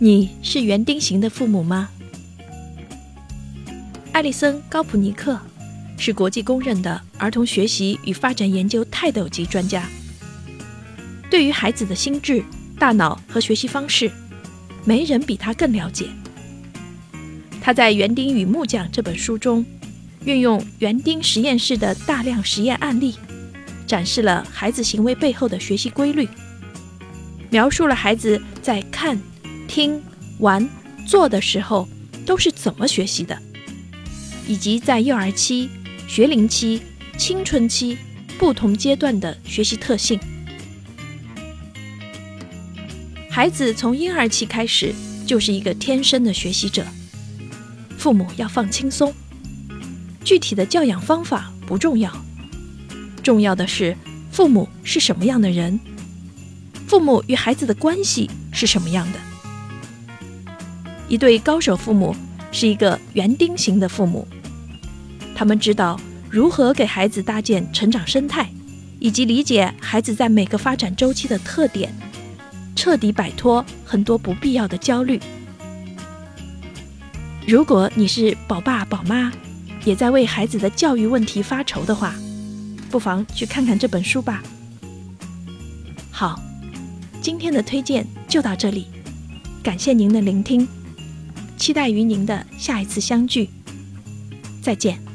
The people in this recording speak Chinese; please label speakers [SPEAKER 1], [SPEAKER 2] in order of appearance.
[SPEAKER 1] 你是园丁型的父母吗？艾利森·高普尼克是国际公认的儿童学习与发展研究泰斗级专家。对于孩子的心智、大脑和学习方式，没人比他更了解。他在《园丁与木匠》这本书中，运用园丁实验室的大量实验案例，展示了孩子行为背后的学习规律，描述了孩子在看。听、玩、做的时候都是怎么学习的，以及在幼儿期、学龄期、青春期不同阶段的学习特性。孩子从婴儿期开始就是一个天生的学习者，父母要放轻松。具体的教养方法不重要，重要的是父母是什么样的人，父母与孩子的关系是什么样的。一对高手父母是一个园丁型的父母，他们知道如何给孩子搭建成长生态，以及理解孩子在每个发展周期的特点，彻底摆脱很多不必要的焦虑。如果你是宝爸宝妈，也在为孩子的教育问题发愁的话，不妨去看看这本书吧。好，今天的推荐就到这里，感谢您的聆听。期待与您的下一次相聚，再见。